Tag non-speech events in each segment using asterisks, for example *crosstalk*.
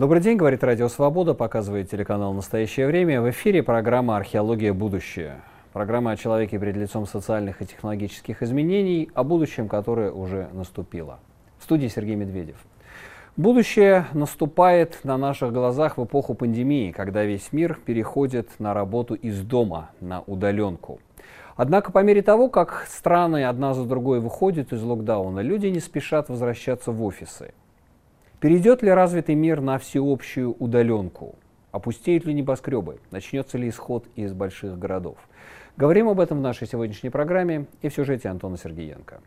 Добрый день, говорит Радио Свобода, показывает телеканал «Настоящее время». В эфире программа «Археология. Будущее». Программа о человеке перед лицом социальных и технологических изменений, о будущем, которое уже наступило. В студии Сергей Медведев. Будущее наступает на наших глазах в эпоху пандемии, когда весь мир переходит на работу из дома, на удаленку. Однако по мере того, как страны одна за другой выходят из локдауна, люди не спешат возвращаться в офисы. Перейдет ли развитый мир на всеобщую удаленку? Опустеют ли небоскребы? Начнется ли исход из больших городов? Говорим об этом в нашей сегодняшней программе и в сюжете Антона Сергеенко.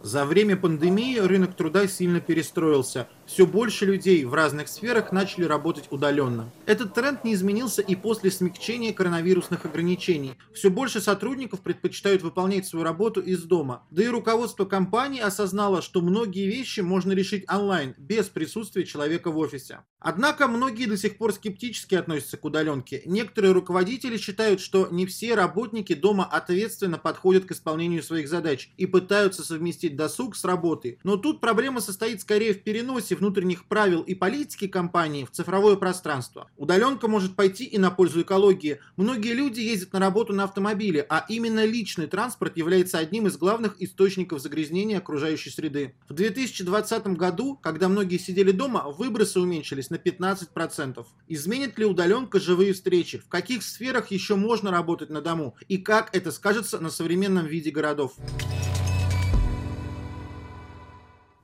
За время пандемии рынок труда сильно перестроился – все больше людей в разных сферах начали работать удаленно. Этот тренд не изменился и после смягчения коронавирусных ограничений. Все больше сотрудников предпочитают выполнять свою работу из дома. Да и руководство компании осознало, что многие вещи можно решить онлайн, без присутствия человека в офисе. Однако многие до сих пор скептически относятся к удаленке. Некоторые руководители считают, что не все работники дома ответственно подходят к исполнению своих задач и пытаются совместить досуг с работой. Но тут проблема состоит скорее в переносе внутренних правил и политики компании в цифровое пространство. Удаленка может пойти и на пользу экологии. Многие люди ездят на работу на автомобиле, а именно личный транспорт является одним из главных источников загрязнения окружающей среды. В 2020 году, когда многие сидели дома, выбросы уменьшились на 15%. Изменит ли удаленка живые встречи? В каких сферах еще можно работать на дому? И как это скажется на современном виде городов?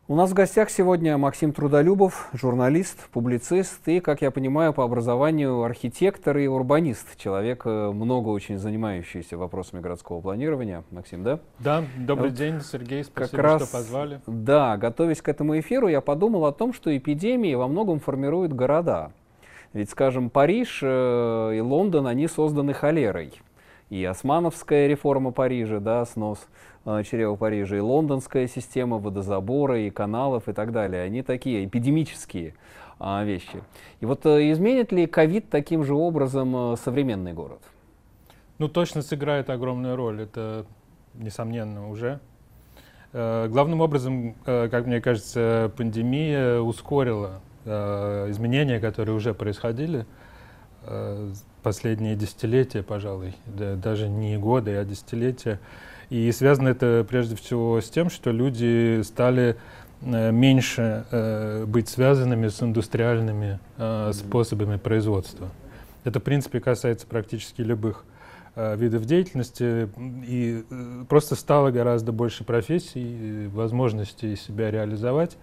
У нас в гостях сегодня Максим Трудолюбов, журналист, публицист и, как я понимаю, по образованию архитектор и урбанист. Человек, э, много очень занимающийся вопросами городского планирования. Максим, да? Да, добрый вот день, Сергей, спасибо, как раз, что позвали. Да, готовясь к этому эфиру, я подумал о том, что эпидемии во многом формируют города. Ведь, скажем, Париж э, и Лондон, они созданы холерой. И османовская реформа Парижа, да, снос – Э, чрева Парижа, и лондонская система водозабора, и каналов, и так далее. Они такие эпидемические а, вещи. И вот а, изменит ли ковид таким же образом а, современный город? Ну, точно сыграет огромную роль, это несомненно уже. Э, главным образом, э, как мне кажется, пандемия ускорила э, изменения, которые уже происходили э, последние десятилетия, пожалуй, да, даже не годы, а десятилетия. И связано это прежде всего с тем, что люди стали э, меньше э, быть связанными с индустриальными э, способами производства. Это, в принципе, касается практически любых э, видов деятельности. И э, просто стало гораздо больше профессий, возможностей себя реализовать,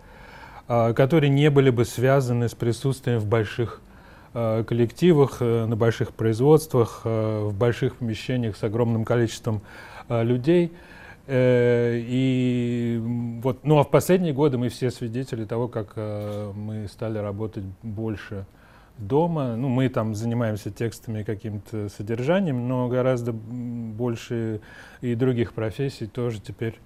э, которые не были бы связаны с присутствием в больших э, коллективах, э, на больших производствах, э, в больших помещениях с огромным количеством Э, людей. Э, и вот, ну а в последние годы мы все свидетели того, как э, мы стали работать больше дома. Ну, мы там занимаемся текстами каким-то содержанием, но гораздо больше и других профессий тоже теперь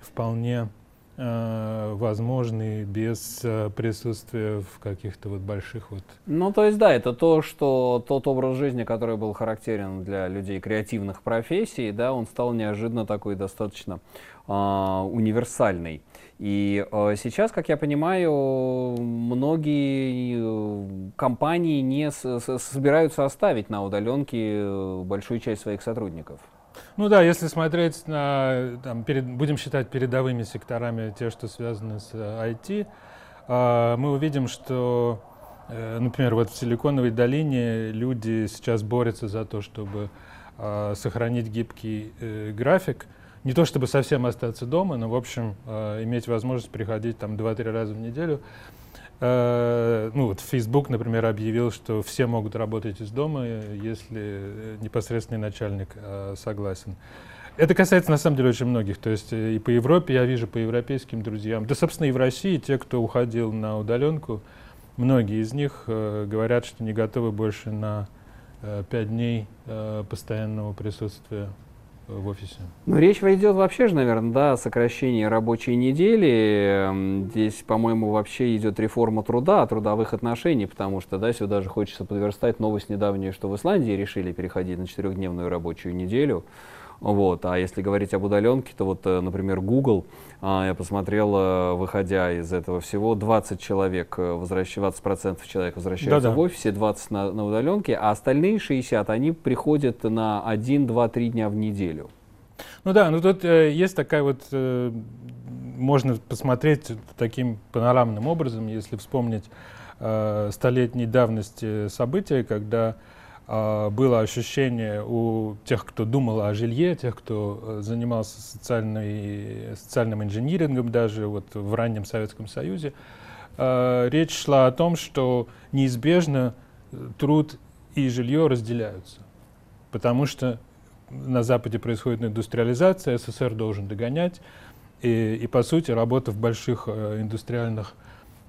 вполне э, возможны без э, присутствия в каких-то вот больших вот... Ну, то есть, да, это то, что тот образ жизни, который был характерен для людей креативных профессий, да, он стал неожиданно такой достаточно э, универсальный. И э, сейчас, как я понимаю, многие э, компании не с, с, собираются оставить на удаленке э, большую часть своих сотрудников. Ну да, если смотреть на, там, перед, будем считать передовыми секторами те, что связаны с IT, э, а, мы увидим, что, э, например, вот в Силиконовой долине люди сейчас борются за то, чтобы э, сохранить гибкий э, график, не то чтобы совсем остаться дома, но, в общем, э, иметь возможность приходить там 2-3 раза в неделю. Э, ну вот Facebook, например, объявил, что все могут работать из дома, если непосредственный начальник э, согласен. Это касается, на самом деле, очень многих. То есть э, и по Европе я вижу, по европейским друзьям. Да, собственно, и в России те, кто уходил на удаленку, многие из них э, говорят, что не готовы больше на э, пять дней э, постоянного присутствия в офисе? Ну, речь идет вообще же, наверное, да, о сокращении рабочей недели. Здесь, по-моему, вообще идет реформа труда, трудовых отношений, потому что, да, сюда же хочется подверстать новость недавнюю, что в Исландии решили переходить на четырехдневную рабочую неделю. Вот. А если говорить об удаленке, то вот, э, например, Google, а, я посмотрел, э, выходя из этого всего, 20 человек, э, возвращ... 20% человек возвращаются Да-да. в офисе, 20 на, на удаленке, а остальные 60, они приходят на 1, 2, 3 дня в неделю. Ну да, ну тут э, есть такая вот, э, можно посмотреть таким панорамным образом, если вспомнить э, столетней давности события, когда было ощущение у тех, кто думал о жилье, тех, кто э, занимался социальной, социальным инжинирингом даже вот в раннем Советском Союзе, а, речь шла о том, что неизбежно э, труд и жилье разделяются, потому что на Западе происходит индустриализация, СССР должен догонять, и, и по сути работа в больших э, индустриальных,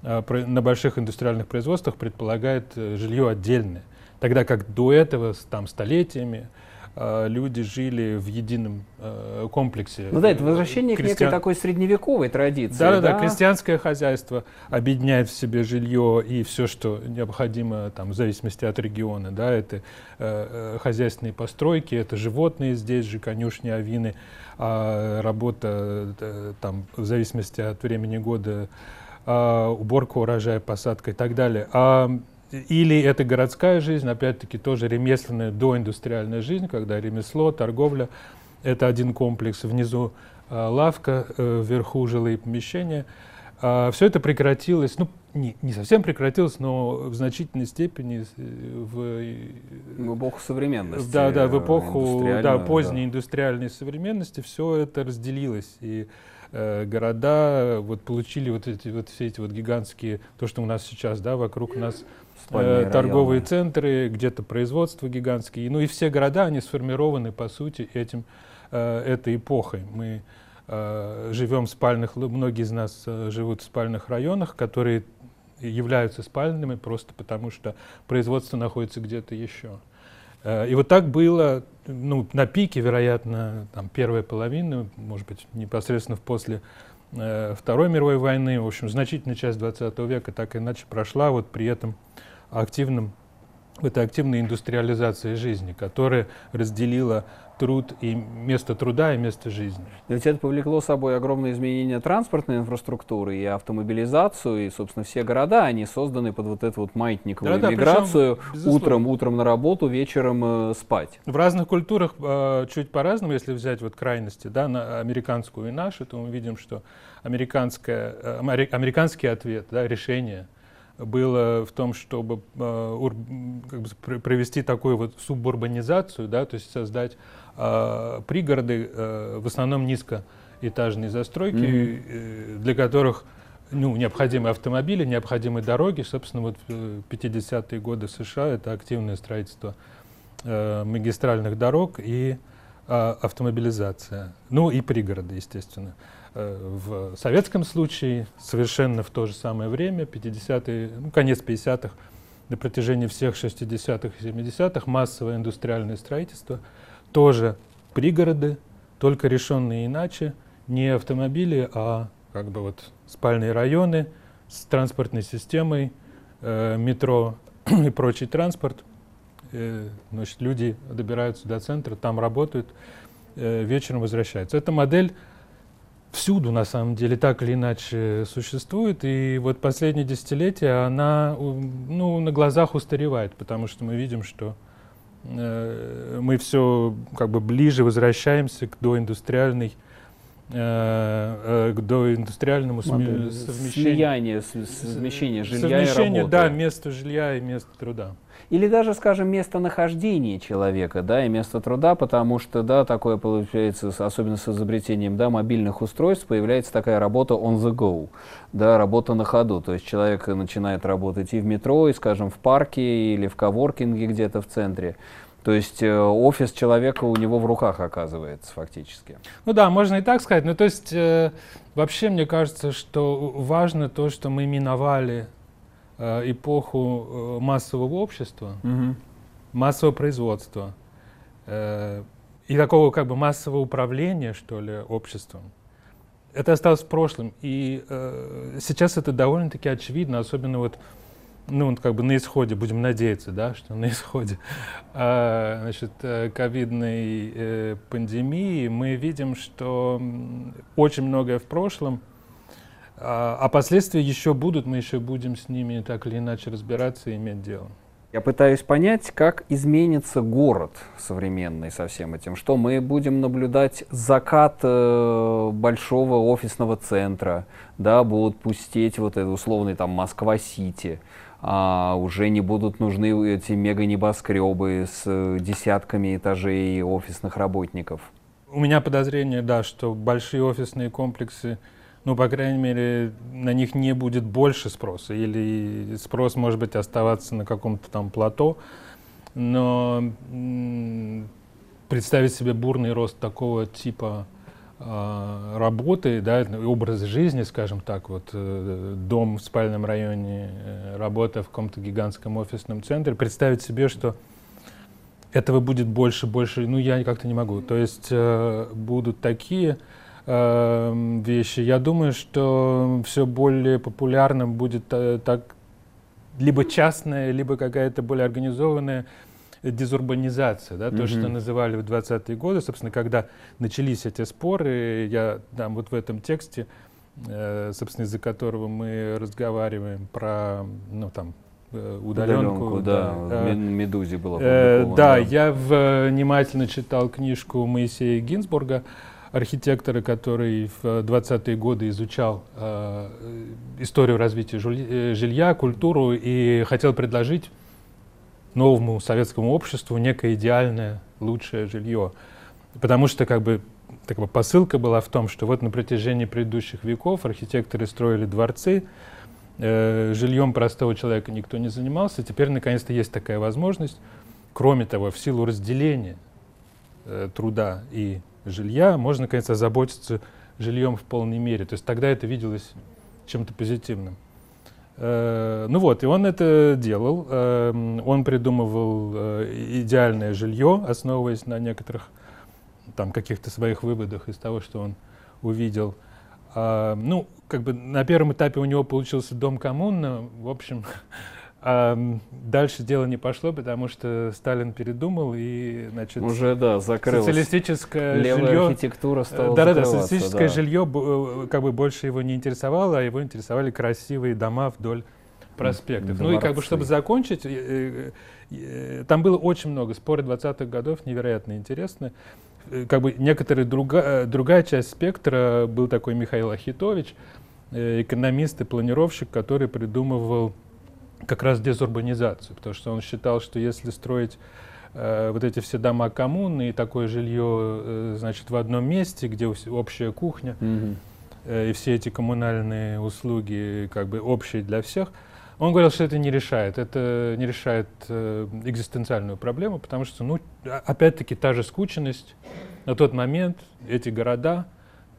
на больших индустриальных производствах предполагает жилье отдельное. Тогда как до этого, там, столетиями, э, люди жили в едином э, комплексе. Ну да, это возвращение Крестьян... к некой такой средневековой традиции. Да, да, да, крестьянское хозяйство объединяет в себе жилье и все, что необходимо, там, в зависимости от региона, да, это э, э хозяйственные постройки, это животные здесь же, конюшни, авины, а работа, э, там, в зависимости от времени года, э, уборка урожая, посадка и так далее. А или это городская жизнь, опять-таки тоже ремесленная доиндустриальная жизнь, когда ремесло, торговля — это один комплекс, внизу э, лавка, э, вверху жилые помещения. А все это прекратилось, ну, не, не совсем прекратилось, но в значительной степени э, в, в эпоху современности. Да, да, в эпоху да, поздней да. индустриальной современности все это разделилось. И э, города вот получили вот эти вот все эти вот гигантские, то, что у нас сейчас, да, вокруг нас э, торговые центры, где-то производство гигантские. Ну и все города, они сформированы, по сути, этим, э, этой эпохой. Мы э, живем в спальных, многие из нас э, живут в спальных районах, которые являются спальными просто потому, что производство находится где-то еще. Э, и вот так было ну, на пике, вероятно, там, первая половина, может быть, непосредственно после э, Второй мировой войны. В общем, значительная часть 20 века так иначе прошла вот при этом активном, этой активной индустриализации жизни, которая разделила труд и место труда и место жизни. Ведь это повлекло собой огромные изменения транспортной инфраструктуры и автомобилизацию, и, собственно, все города, они созданы под вот эту вот маятниковую да, миграцию, причем, утром, утром на работу, вечером э, спать. В разных культурах э, чуть по-разному, если взять вот крайности, да, на американскую и нашу, то мы видим, что американская, э, американский ответ, да, решение – было в том, чтобы э, как бы, провести такую вот субурбанизацию, да, то есть создать э, пригороды, э, в основном низкоэтажные застройки, mm-hmm. для которых ну, необходимы автомобили, необходимы дороги. Собственно, вот в 50-е годы США это активное строительство э, магистральных дорог и э, автомобилизация. Ну и пригороды, естественно. Э, в советском случае совершенно в то же самое время, 50-е, ну, конец 50-х, на протяжении всех 60-х и 70-х массовое индустриальное строительство, тоже пригороды, только решенные иначе, не автомобили, а как бы вот спальные районы с транспортной системой, э, метро *clears throat* и прочий транспорт. Э, значит, люди добираются до центра, там работают, э, вечером возвращаются. Эта модель всюду, на самом деле, так или иначе существует. И вот последние десятилетия она ну, на глазах устаревает, потому что мы видим, что э, мы все как бы ближе возвращаемся к доиндустриальной э, э, к доиндустриальному сме- совмещению. Слияние, совмещение жилья совмещение, и работы. да, место жилья и место труда. Или даже, скажем, местонахождение человека, да, и место труда, потому что, да, такое получается, особенно с изобретением, да, мобильных устройств, появляется такая работа on the go, да, работа на ходу. То есть человек начинает работать и в метро, и, скажем, в парке, или в коворкинге где-то в центре. То есть э, офис человека у него в руках оказывается фактически. Ну да, можно и так сказать. Ну то есть э, вообще мне кажется, что важно то, что мы миновали эпоху э, массового общества, угу. массового производства э, и такого как бы массового управления, что ли, обществом. Это осталось в прошлом. И э, сейчас это довольно-таки очевидно, особенно вот ну, как бы на исходе, будем надеяться, да, что на исходе а, значит, э, ковидной э, пандемии мы видим, что очень многое в прошлом, а, а последствия еще будут, мы еще будем с ними так или иначе разбираться и иметь дело. Я пытаюсь понять, как изменится город современный со всем этим. Что мы будем наблюдать закат э, большого офисного центра, да, будут пустеть вот этот условный там Москва-Сити, а, уже не будут нужны эти мега-небоскребы с э, десятками этажей офисных работников. У меня подозрение, да, что большие офисные комплексы ну, по крайней мере, на них не будет больше спроса, или спрос может быть оставаться на каком-то там плато, но представить себе бурный рост такого типа э, работы, да, образ жизни, скажем так, вот э, дом в спальном районе, э, работа в каком-то гигантском офисном центре, представить себе, что этого будет больше, больше, ну я как-то не могу. То есть э, будут такие Эм, вещи. Я думаю, что все более популярным будет э, так либо частная, либо какая-то более организованная дезурбанизация, да, mm-hmm. то, что называли в 20-е годы, собственно, когда начались эти споры, я там вот в этом тексте, э, собственно, из-за которого мы разговариваем про, ну, там, э, удаленку. удаленку да, да. Медузе было э, Да, я внимательно читал книжку Моисея Гинзбурга архитектора, который в 20-е годы изучал э, историю развития э, жилья, культуру и хотел предложить новому советскому обществу некое идеальное, лучшее жилье. Потому что как бы, так бы посылка была в том, что вот на протяжении предыдущих веков архитекторы строили дворцы, э, жильем простого человека никто не занимался, теперь наконец-то есть такая возможность. Кроме того, в силу разделения э, труда и жилья, можно, наконец, озаботиться жильем в полной мере. То есть тогда это виделось чем-то позитивным. Э, ну вот, и он это делал. Э, он придумывал э, идеальное жилье, основываясь на некоторых там каких-то своих выводах из того, что он увидел. А, ну, как бы на первом этапе у него получился дом коммуна. В общем, *laughs* А дальше дело не пошло, потому что Сталин передумал и, значит, уже да, закрылось. Социалистическое Левая жилье, архитектура стала да, да, да, социалистическое да. жилье э, как бы больше его не интересовало, а его интересовали красивые дома вдоль проспектов. Дворцы. Ну и как бы чтобы закончить, э, э, там было очень много споры 20-х годов, невероятно интересно. Как бы некоторая друга, другая часть спектра был такой Михаил Ахитович, экономист и планировщик, который придумывал как раз дезурбанизацию, потому что он считал, что если строить э, вот эти все дома коммуны и такое жилье, э, значит, в одном месте, где общая кухня, mm-hmm. э, и все эти коммунальные услуги как бы общие для всех, он говорил, что это не решает, это не решает э, экзистенциальную проблему, потому что, ну, опять-таки, та же скученность на тот момент, эти города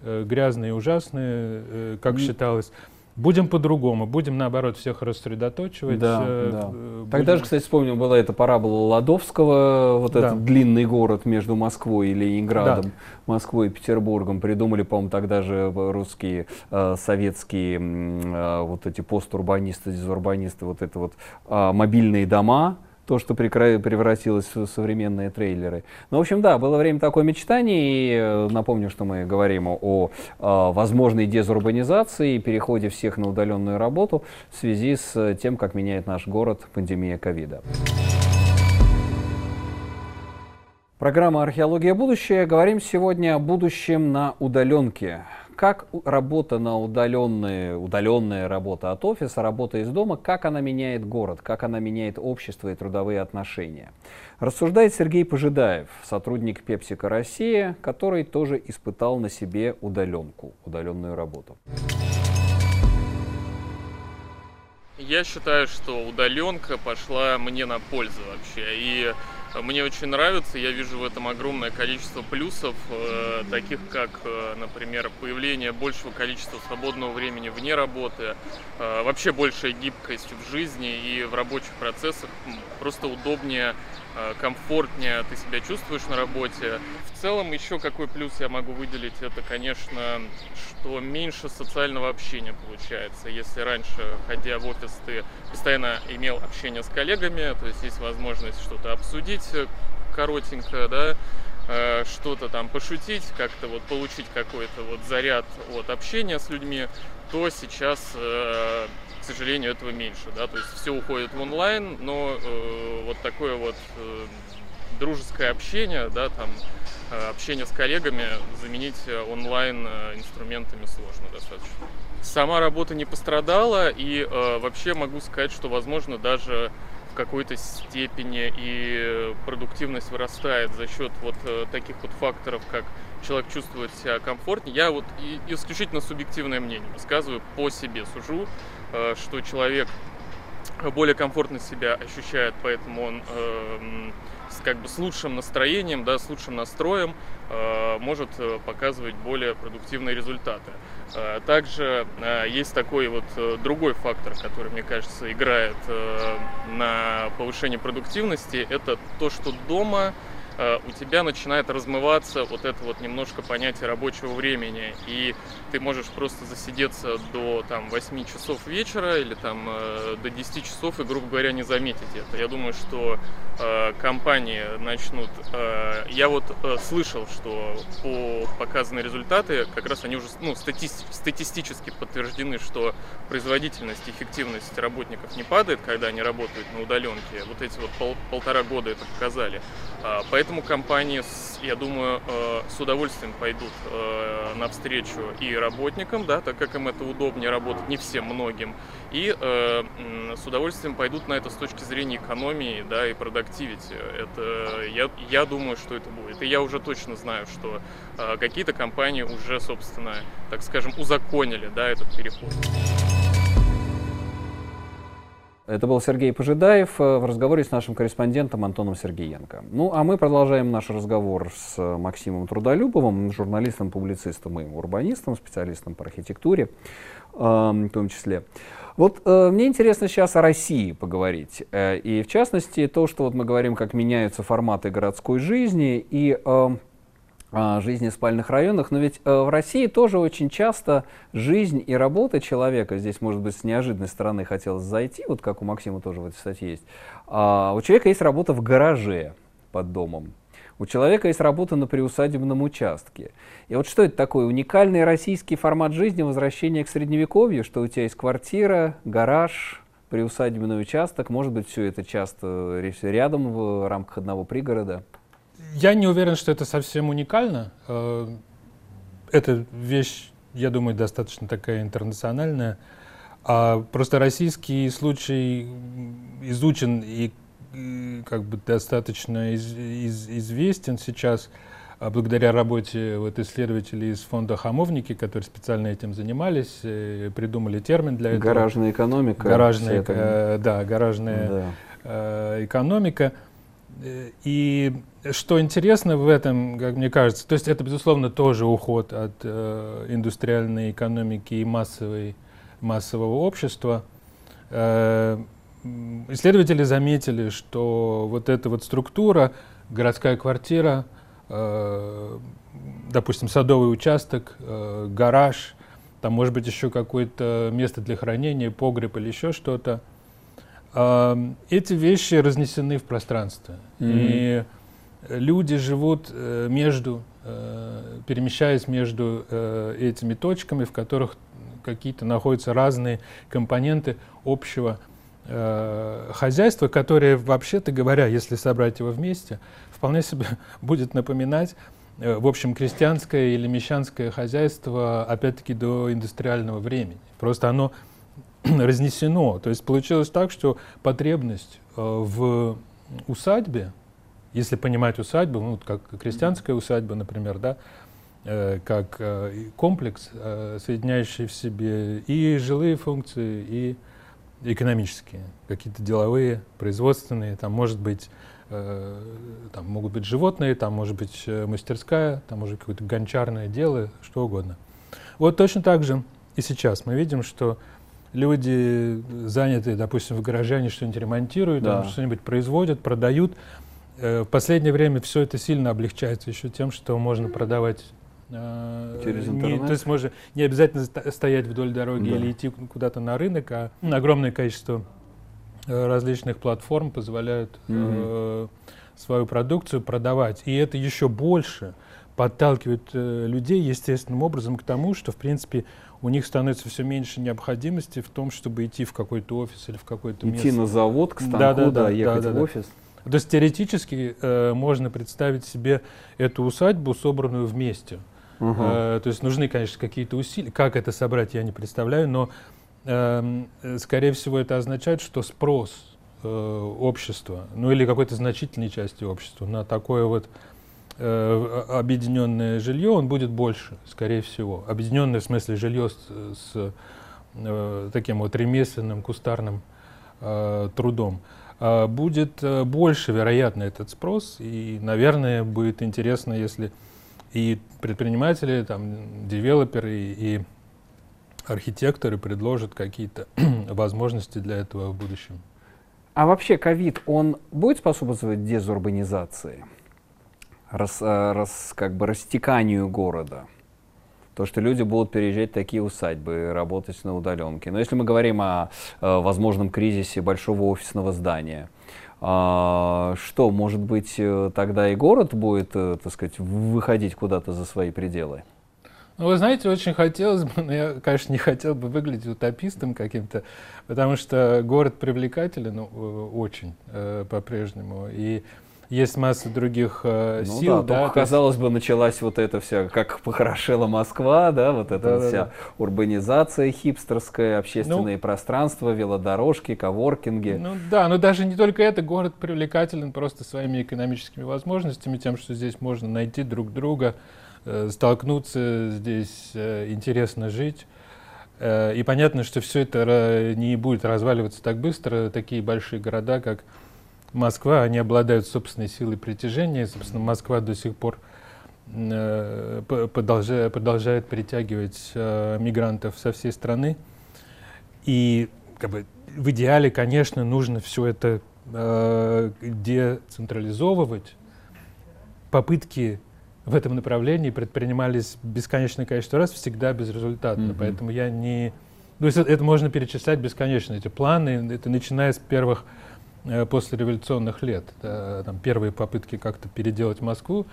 э, грязные и ужасные, э, как mm-hmm. считалось, Будем по-другому, будем наоборот всех рассредоточивать. Да, э, да. Будем... Тогда же, кстати, вспомнил, была эта парабола Ладовского, вот да. этот длинный город между Москвой и Ленинградом, да. Москвой и Петербургом. Придумали, по-моему, тогда же русские, э, советские э, вот эти постурбанисты, дезурбанисты, вот это вот э, мобильные дома, то, что превратилось в современные трейлеры. Ну, в общем, да, было время такой мечтаний. И э, напомню, что мы говорим о, о возможной дезурбанизации и переходе всех на удаленную работу в связи с тем, как меняет наш город пандемия ковида. Программа «Археология. Будущее». Говорим сегодня о будущем на удаленке как работа на удаленные, удаленная работа от офиса, работа из дома, как она меняет город, как она меняет общество и трудовые отношения. Рассуждает Сергей Пожидаев, сотрудник Пепсика Россия, который тоже испытал на себе удаленку, удаленную работу. Я считаю, что удаленка пошла мне на пользу вообще. И мне очень нравится, я вижу в этом огромное количество плюсов, э, таких как, э, например, появление большего количества свободного времени вне работы, э, вообще большая гибкость в жизни и в рабочих процессах, просто удобнее комфортнее ты себя чувствуешь на работе. В целом еще какой плюс я могу выделить, это, конечно, что меньше социального общения получается. Если раньше, ходя в офис, ты постоянно имел общение с коллегами, то есть есть возможность что-то обсудить коротенько, да, э, что-то там пошутить, как-то вот получить какой-то вот заряд от общения с людьми, то сейчас, э, сожалению, этого меньше, да, то есть все уходит в онлайн, но э, вот такое вот дружеское общение, да, там общение с коллегами заменить онлайн инструментами сложно достаточно. Сама работа не пострадала и вообще могу сказать, что возможно даже в какой-то степени и продуктивность вырастает за счет вот э, таких вот факторов, как человек чувствует себя комфортнее. Я вот исключительно субъективное мнение высказываю по себе, сужу, э, что человек более комфортно себя ощущает, поэтому он э, с, как бы с лучшим настроением, да, с лучшим настроем э, может э, показывать более продуктивные результаты. Э, также э, есть такой вот э, другой фактор, который, мне кажется, играет э, на повышение продуктивности. Это то, что дома Э, у тебя начинает размываться вот это вот немножко понятие рабочего времени, и ты можешь просто засидеться до там 8 часов вечера или там э, до 10 часов и, грубо говоря, не заметить это. Я думаю, что э, компании начнут... Э, я вот э, слышал, что по показанные результаты, как раз они уже ну, стати статистически подтверждены, что производительность, эффективность работников не падает, когда они работают на удаленке. Вот эти вот пол полтора года это показали. А, поэтому компании, я думаю, э, с удовольствием пойдут э, навстречу и работникам, да, так как им это удобнее работать, не всем, многим, и э, с удовольствием пойдут на это с точки зрения экономии, да, и продуктивити. Это, я, я думаю, что это будет. И я уже точно знаю, что какие-то компании уже, собственно, так скажем, узаконили, да, этот переход. Это был Сергей Пожидаев э, в разговоре с нашим корреспондентом Антоном Сергеенко. Ну, а мы продолжаем наш разговор с Максимом Трудолюбовым, журналистом, публицистом и урбанистом, специалистом по архитектуре эм, в том числе. Вот э, мне интересно сейчас о России поговорить. Э, и в частности, то, что вот мы говорим, как меняются форматы городской жизни и э, жизни в спальных районах, но ведь э, в России тоже очень часто жизнь и работа человека, здесь, может быть, с неожиданной стороны хотелось зайти, вот как у Максима тоже в этой статье есть, а, у человека есть работа в гараже под домом, у человека есть работа на приусадебном участке. И вот что это такое? Уникальный российский формат жизни, возвращение к средневековью, что у тебя есть квартира, гараж, приусадебный участок, может быть, все это часто рядом в рамках одного пригорода – я не уверен, что это совсем уникально. Э, эта вещь, я думаю, достаточно такая интернациональная. А просто российский случай изучен и как бы достаточно из, из, известен сейчас а благодаря работе вот исследователей из фонда «Хамовники», которые специально этим занимались, э, придумали термин для этого. Гаражная экономика. Гаражная, э, да, гаражная да. Э, экономика. И что интересно в этом, как мне кажется, то есть это, безусловно, тоже уход от э, индустриальной экономики и массовой, массового общества. Э, исследователи заметили, что вот эта вот структура, городская квартира, э, допустим, садовый участок, э, гараж, там может быть еще какое-то место для хранения, погреб или еще что-то, э, эти вещи разнесены в пространстве. Mm-hmm. И люди живут э, между, э, перемещаясь между э, этими точками, в которых какие-то находятся разные компоненты общего хозяйства, которые, вообще-то говоря, если собрать его вместе, вполне себе *laughs* будет напоминать в общем, крестьянское или мещанское хозяйство, опять-таки, до индустриального времени. Просто оно *clears throat* разнесено. То есть получилось так, что потребность в усадьбе, если понимать усадьбу, ну, как крестьянская усадьба, например, да, э, как э, комплекс, э, соединяющий в себе и жилые функции, и экономические, какие-то деловые, производственные, там может быть э, там могут быть животные, там может быть э, мастерская, там может быть какое-то гончарное дело, что угодно. Вот точно так же и сейчас мы видим, что люди заняты, допустим, в гараже, они что-нибудь ремонтируют, да. что-нибудь производят, продают, в последнее время все это сильно облегчается еще тем, что можно продавать Через интернет? Не, то есть можно не обязательно стоять вдоль дороги да. или идти куда-то на рынок, а огромное количество различных платформ позволяют mm-hmm. э, свою продукцию продавать. И это еще больше подталкивает э, людей естественным образом к тому, что, в принципе, у них становится все меньше необходимости в том, чтобы идти в какой-то офис или в какой-то место. Идти на завод, к станку, да, да, да, ехать да, да, в офис. То есть теоретически э, можно представить себе эту усадьбу, собранную вместе. Угу. Э, то есть нужны, конечно, какие-то усилия. Как это собрать, я не представляю, но, э, скорее всего, это означает, что спрос э, общества, ну или какой-то значительной части общества на такое вот э, объединенное жилье, он будет больше, скорее всего. Объединенное в смысле жилье с, с э, таким вот ремесленным, кустарным э, трудом. Будет больше, вероятно, этот спрос, и, наверное, будет интересно, если и предприниматели, там, девелоперы и архитекторы предложат какие-то *clears throat* возможности для этого в будущем. А вообще ковид, он будет способствовать дезурбанизации? Рас, э, рас, как бы растеканию города. То, что люди будут переезжать в такие усадьбы, работать на удаленке. Но если мы говорим о, о э, возможном кризисе большого офисного здания, а, что, может быть, э, тогда и город будет, так сказать, выходить куда-то за свои пределы? Ну, вы знаете, очень хотелось бы, *laughs* но я, конечно, не хотел бы выглядеть утопистом каким-то, потому что город привлекателен ну, очень э, по-прежнему. И есть масса других э, ну, сил. Да, да, казалось бы, началась вот эта вся, как похорошела Москва, да, вот эта да, вот да, вся да. урбанизация хипстерская, общественные ну, пространства, велодорожки, коворкинги. Ну да, но даже не только это, город привлекателен просто своими экономическими возможностями, тем, что здесь можно найти друг друга, э, столкнуться, здесь э, интересно жить. Э, и понятно, что все это не будет разваливаться так быстро. Такие большие города, как Москва, они обладают собственной силой притяжения. Собственно, Москва до сих пор э, продолжает, продолжает притягивать э, мигрантов со всей страны. И как бы, в идеале, конечно, нужно все это э, децентрализовывать. Попытки в этом направлении предпринимались бесконечное количество раз, всегда безрезультатно. Mm-hmm. Поэтому я не... То есть это, это можно перечислять бесконечно, эти планы, это начиная с первых Э, после революционных лет. Да, там первые попытки как-то переделать Москву,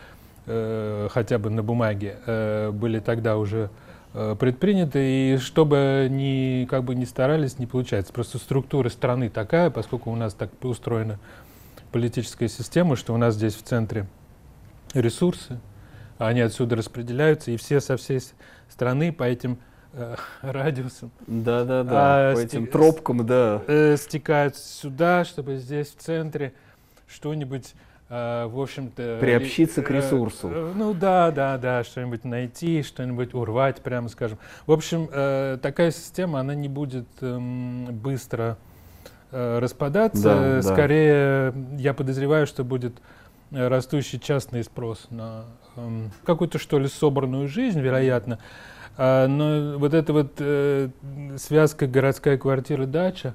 э, хотя бы на бумаге, э, были тогда уже э, предприняты, и чтобы ни, как бы ни старались, не получается. Просто структура страны такая, поскольку у нас так устроена политическая система, что у нас здесь в центре ресурсы, они отсюда распределяются, и все со всей страны по этим *laughs* радиусом. Да, да, да. А, по этим тропкам, да. Э, стекают сюда, чтобы здесь в центре что-нибудь, э, в общем-то... Приобщиться э, к ресурсу. Э, ну да, да, да, что-нибудь найти, что-нибудь урвать, прямо скажем. В общем, э, такая система, она не будет э, быстро э, распадаться. Да, Скорее, да. я подозреваю, что будет э, растущий частный спрос на э, какую-то, что ли, собранную жизнь, вероятно. А, но вот эта вот э, связка городская квартира-дача,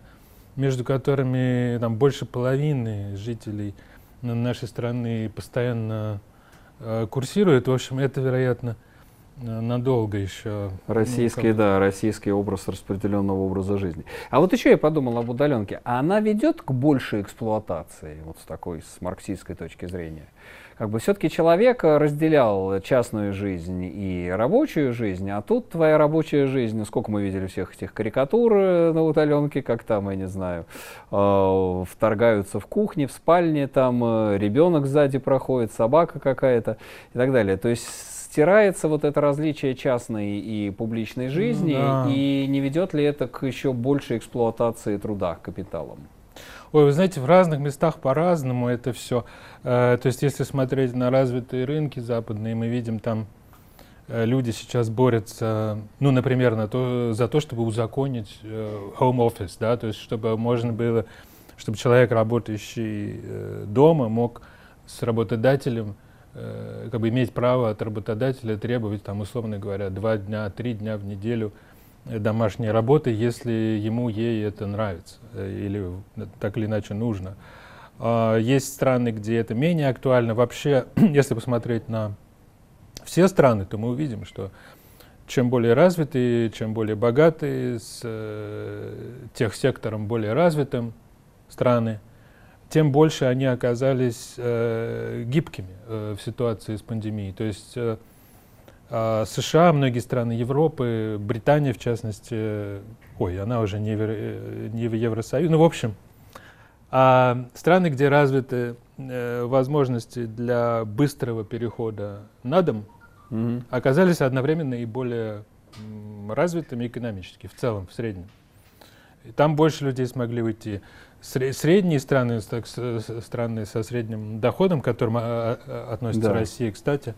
между которыми там больше половины жителей нашей страны постоянно э, курсирует, в общем, это, вероятно, надолго еще. Ну, российский, ну, да, российский образ распределенного образа жизни. А вот еще я подумал об удаленке. А она ведет к большей эксплуатации, вот с такой, с марксистской точки зрения? как бы все-таки человек разделял частную жизнь и рабочую жизнь, а тут твоя рабочая жизнь, ну, сколько мы видели всех этих карикатур э, на удаленке, как там, я не знаю, э, вторгаются в кухне, в спальне, там э, ребенок сзади проходит, собака какая-то и так далее. То есть стирается вот это различие частной и публичной жизни, да. и не ведет ли это к еще большей эксплуатации труда капиталом? Ой, вы знаете, в разных местах по-разному это все. Э, то есть, если смотреть на развитые рынки западные, мы видим там э, люди сейчас борются, ну, например, на то, за то, чтобы узаконить э, home office, да, то есть, чтобы можно было, чтобы человек, работающий дома, мог с работодателем как бы иметь право от работодателя требовать, там, условно говоря, два дня, три дня в неделю домашней работы, если ему, ей это нравится э, или так или иначе нужно. А, есть страны, где это менее актуально. Вообще, *clears throat* если посмотреть на все страны, то мы увидим, что чем более развитые, чем более богатые, с э, тех сектором более развитым страны, тем больше они оказались э, гибкими э, в ситуации с пандемией. То есть э, э, США, многие страны Европы, Британия в частности, ой, она уже не, в, не в Евросоюзе, ну в общем, а страны, где развиты э, возможности для быстрого перехода на дом, угу. оказались одновременно и более развитыми экономически, в целом, в среднем. И там больше людей смогли уйти. Средние страны, так, страны со средним доходом, к которым а, а, относится да. Россия, кстати,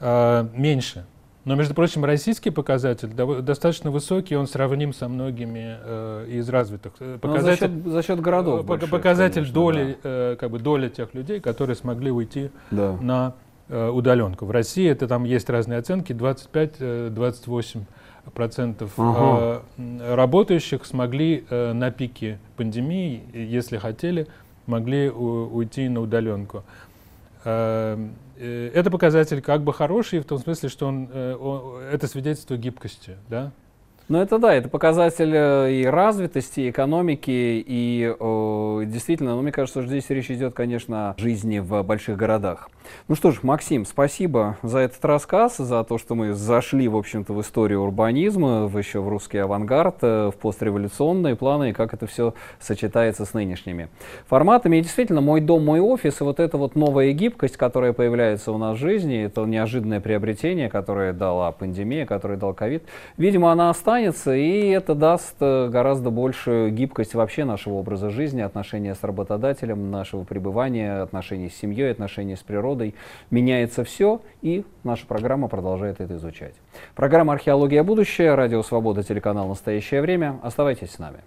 а, меньше. Но, между прочим, российский показатель достаточно высокий, он сравним со многими э, из развитых. Э, показатель, за, счет, за счет городов. Больших, показатель конечно, доли, да. э, как бы доля тех людей, которые смогли уйти да. на э, удаленку. В России это там есть разные оценки, 25-28 процентов ага. э, работающих смогли э, на пике пандемии, если хотели, могли уйти на удаленку. Э, э, это показатель как бы хороший в том смысле, что он, э, он, это свидетельство гибкости, да, ну это да, это показатель э, и развитости, и экономики, и о, действительно, ну, мне кажется, что здесь речь идет, конечно, о жизни в больших городах. Ну что ж, Максим, спасибо за этот рассказ, за то, что мы зашли, в общем-то, в историю урбанизма, в еще в русский авангард, э, в постреволюционные планы, и как это все сочетается с нынешними форматами. И действительно, мой дом, мой офис, и вот эта вот новая гибкость, которая появляется у нас в жизни, это неожиданное приобретение, которое дала пандемия, которое дал ковид, видимо, она останется и это даст э, гораздо большую гибкость вообще нашего образа жизни, отношения с работодателем, нашего пребывания, отношений с семьей, отношений с природой. Меняется все, и наша программа продолжает это изучать. Программа «Археология. Будущее», радио «Свобода», телеканал «Настоящее время». Оставайтесь с нами.